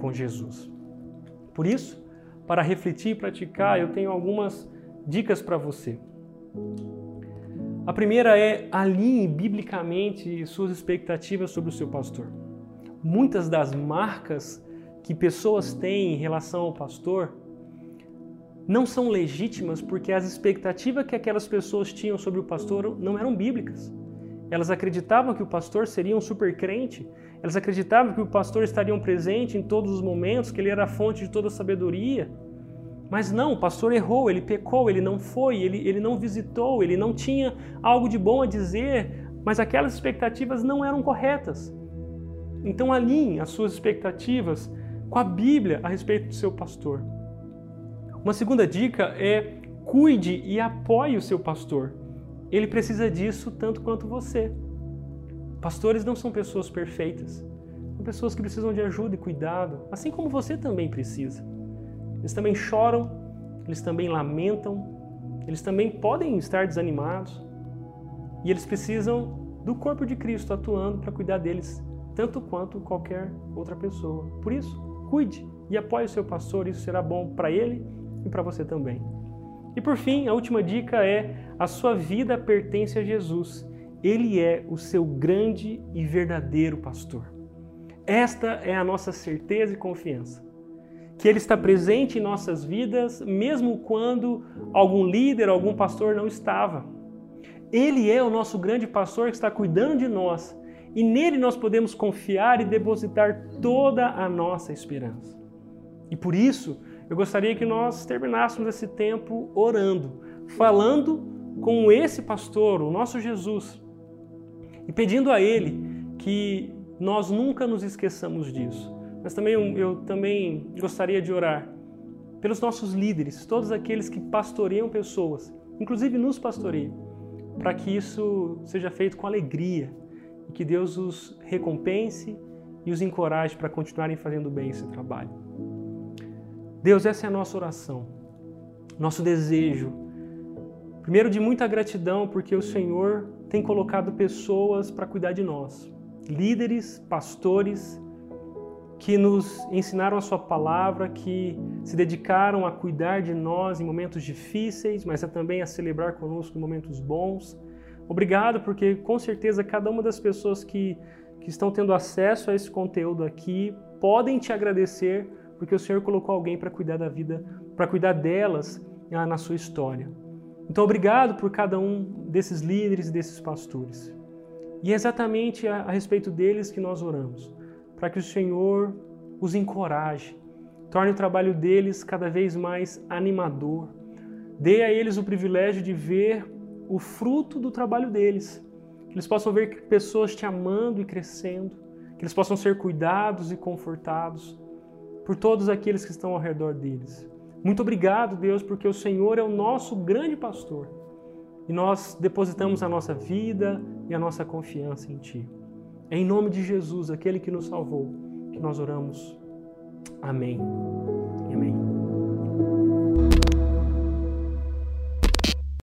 com Jesus. Por isso, para refletir e praticar, eu tenho algumas dicas para você. A primeira é alinhe biblicamente suas expectativas sobre o seu pastor. Muitas das marcas que pessoas têm em relação ao pastor não são legítimas porque as expectativas que aquelas pessoas tinham sobre o pastor não eram bíblicas. Elas acreditavam que o pastor seria um super crente, elas acreditavam que o pastor estaria presente em todos os momentos, que ele era a fonte de toda a sabedoria. Mas não, o pastor errou, ele pecou, ele não foi, ele, ele não visitou, ele não tinha algo de bom a dizer, mas aquelas expectativas não eram corretas. Então alinhe as suas expectativas com a Bíblia a respeito do seu pastor. Uma segunda dica é cuide e apoie o seu pastor. Ele precisa disso tanto quanto você. Pastores não são pessoas perfeitas. São pessoas que precisam de ajuda e cuidado, assim como você também precisa. Eles também choram, eles também lamentam, eles também podem estar desanimados. E eles precisam do corpo de Cristo atuando para cuidar deles, tanto quanto qualquer outra pessoa. Por isso, cuide e apoie o seu pastor, isso será bom para ele e para você também. E por fim, a última dica é: a sua vida pertence a Jesus. Ele é o seu grande e verdadeiro pastor. Esta é a nossa certeza e confiança. Que Ele está presente em nossas vidas, mesmo quando algum líder, algum pastor não estava. Ele é o nosso grande pastor que está cuidando de nós e nele nós podemos confiar e depositar toda a nossa esperança. E por isso, eu gostaria que nós terminássemos esse tempo orando, falando com esse pastor, o nosso Jesus, e pedindo a ele que nós nunca nos esqueçamos disso. Mas também eu também gostaria de orar pelos nossos líderes, todos aqueles que pastoreiam pessoas, inclusive nos pastoreiam, para que isso seja feito com alegria e que Deus os recompense e os encoraje para continuarem fazendo bem esse trabalho. Deus, essa é a nossa oração, nosso desejo. Primeiro, de muita gratidão, porque o Senhor tem colocado pessoas para cuidar de nós, líderes, pastores, que nos ensinaram a Sua palavra, que se dedicaram a cuidar de nós em momentos difíceis, mas também a celebrar conosco momentos bons. Obrigado, porque com certeza cada uma das pessoas que, que estão tendo acesso a esse conteúdo aqui podem te agradecer, porque o Senhor colocou alguém para cuidar da vida, para cuidar delas ah, na sua história. Então, obrigado por cada um desses líderes e desses pastores. E é exatamente a, a respeito deles que nós oramos para que o Senhor os encoraje, torne o trabalho deles cada vez mais animador, dê a eles o privilégio de ver o fruto do trabalho deles, que eles possam ver pessoas te amando e crescendo, que eles possam ser cuidados e confortados por todos aqueles que estão ao redor deles. Muito obrigado, Deus, porque o Senhor é o nosso grande pastor e nós depositamos a nossa vida e a nossa confiança em Ti. É em nome de Jesus, aquele que nos salvou, que nós oramos. Amém.